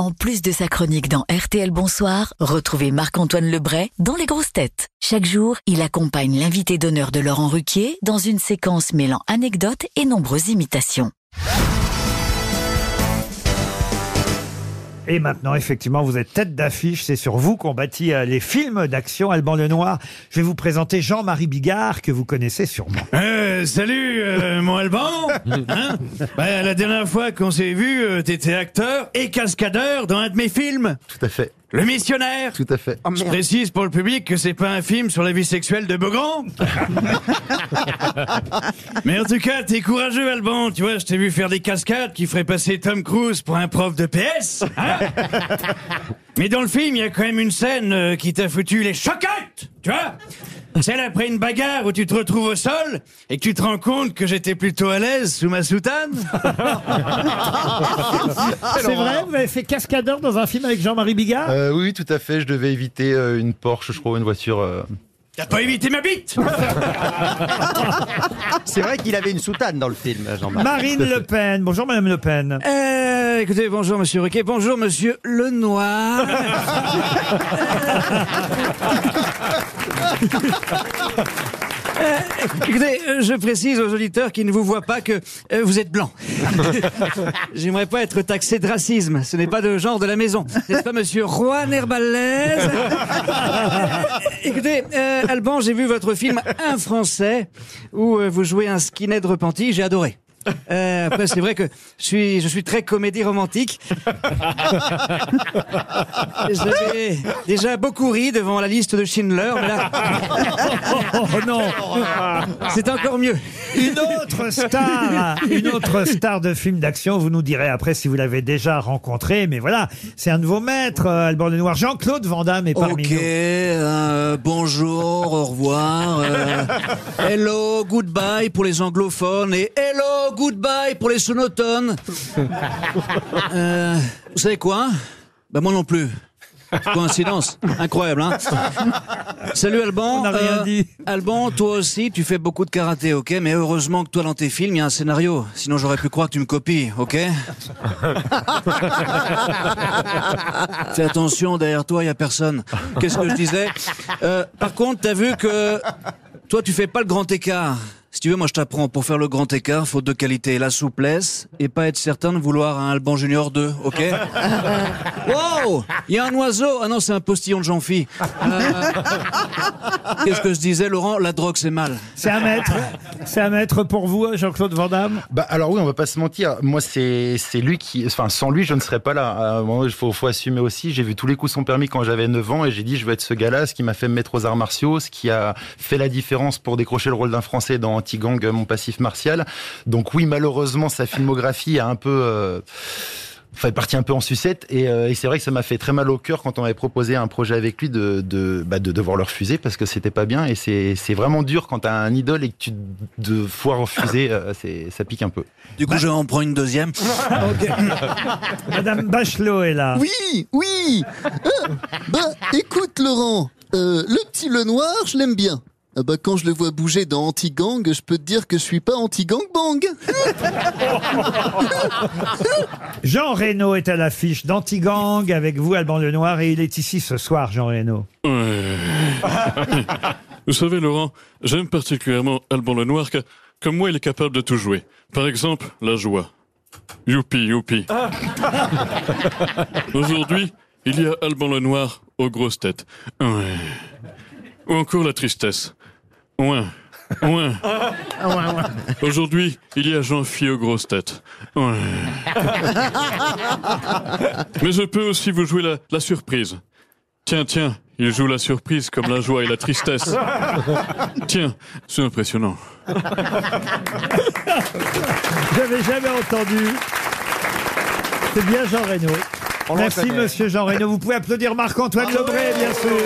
En plus de sa chronique dans RTL Bonsoir, retrouvez Marc-Antoine Lebray dans Les Grosses Têtes. Chaque jour, il accompagne l'invité d'honneur de Laurent Ruquier dans une séquence mêlant anecdotes et nombreuses imitations. Et maintenant, effectivement, vous êtes tête d'affiche. C'est sur vous qu'on bâtit euh, les films d'action. Alban Lenoir, je vais vous présenter Jean-Marie Bigard, que vous connaissez sûrement. Euh, salut, euh, mon Alban. Hein Bah, la dernière fois qu'on s'est vu, euh, t'étais acteur et cascadeur dans un de mes films. Tout à fait, Le missionnaire. tout à fait. Je précise pour le public que c'est pas un film sur la vie sexuelle de Beaugrand. Mais en tout cas, t'es courageux, Alban. Tu vois, je t'ai vu faire des cascades qui feraient passer Tom Cruise pour un prof de PS. hein Mais dans le film, il y a quand même une scène euh, qui t'a foutu les chocottes. Tu vois? Celle après une bagarre où tu te retrouves au sol et que tu te rends compte que j'étais plutôt à l'aise sous ma soutane. C'est vrai, vous avez fait cascadeur dans un film avec Jean-Marie Bigard? Euh, oui, oui, tout à fait. Je devais éviter euh, une Porsche, je crois, une voiture. euh. T'as pas évité ma bite? C'est vrai qu'il avait une soutane dans le film, Jean-Marc. Marine Le Pen. Bonjour, Madame Le Pen. Euh, écoutez, bonjour Monsieur Riquet, bonjour Monsieur Lenoir. Euh, écoutez, euh, je précise aux auditeurs qui ne vous voient pas que euh, vous êtes blanc. J'aimerais pas être taxé de racisme. Ce n'est pas de genre de la maison. N'est-ce pas, Monsieur Juan Herbalaise Écoutez, euh, Alban, j'ai vu votre film Un Français où vous jouez un skinhead repenti. J'ai adoré. Euh, après, c'est vrai que je suis, je suis très comédie romantique. J'avais déjà beaucoup ri devant la liste de Schindler, mais là, Oh non c'est encore mieux. Une autre star Une autre star de film d'action. Vous nous direz après si vous l'avez déjà rencontré. Mais voilà, c'est un de vos maîtres, euh, Alban Lenoir. Jean-Claude Van Damme est parmi Ok, nous. euh, bonjour, au revoir. euh, hello, goodbye pour les anglophones et hello, goodbye pour les sonotones. Euh, vous savez quoi? Bah moi non plus. Coïncidence, incroyable, hein? Salut Alban. On rien dit. Alban, toi aussi, tu fais beaucoup de karaté, ok? Mais heureusement que toi, dans tes films, il y a un scénario. Sinon, j'aurais pu croire que tu me copies, ok? Fais attention, derrière toi, il y a personne. Qu'est-ce que je disais? Euh, Par contre, t'as vu que toi, tu fais pas le grand écart. Si tu veux, moi, je t'apprends. Pour faire le grand écart, faut deux qualités. La souplesse et pas être certain de vouloir un Alban Junior 2, ok Wow Il y a un oiseau Ah non, c'est un postillon de Jean-Phi. Euh, Qu'est-ce que je disais, Laurent? La drogue, c'est mal. C'est un maître. C'est un maître pour vous, Jean-Claude Van Damme? Bah alors oui, on va pas se mentir. Moi, c'est c'est lui qui, enfin, sans lui, je ne serais pas là. À moment, Il faut, faut assumer aussi. J'ai vu tous les coups son permis quand j'avais 9 ans et j'ai dit je veux être ce gars-là, ce qui m'a fait me mettre aux arts martiaux, ce qui a fait la différence pour décrocher le rôle d'un Français dans Anti-Gang, mon passif martial. Donc oui, malheureusement, sa filmographie a un peu euh, Enfin, est parti un peu en sucette et, euh, et c'est vrai que ça m'a fait très mal au cœur quand on m'avait proposé un projet avec lui de, de, bah, de devoir le refuser parce que c'était pas bien et c'est c'est vraiment dur quand t'as un idole et que tu de fois refuser, euh, c'est ça pique un peu. Du coup, je en prends une deuxième. Madame Bachelot est là. Oui, oui. Euh, bah, écoute, Laurent, euh, le petit Lenoir, je l'aime bien. Ah bah, quand je le vois bouger dans Anti-Gang, je peux te dire que je suis pas anti-gang-bang. Jean Reno est à l'affiche d'Antigang avec vous, Alban Lenoir, et il est ici ce soir, Jean Reno. Ouais. Vous savez, Laurent, j'aime particulièrement Alban Lenoir car, comme moi, il est capable de tout jouer. Par exemple, la joie. Youpi, youpi. Aujourd'hui, il y a Alban Lenoir aux grosses têtes. Ouais. Ou encore la tristesse. Ouais. Ouais. Aujourd'hui, il y a Jean-Phi aux grosses têtes. Mais je peux aussi vous jouer la, la surprise. Tiens, tiens, il joue la surprise comme la joie et la tristesse. Tiens, c'est impressionnant. J'avais jamais entendu. C'est bien Jean Reno. Merci. Monsieur Jean Reno. Vous pouvez applaudir Marc-Antoine Lebré, bien sûr.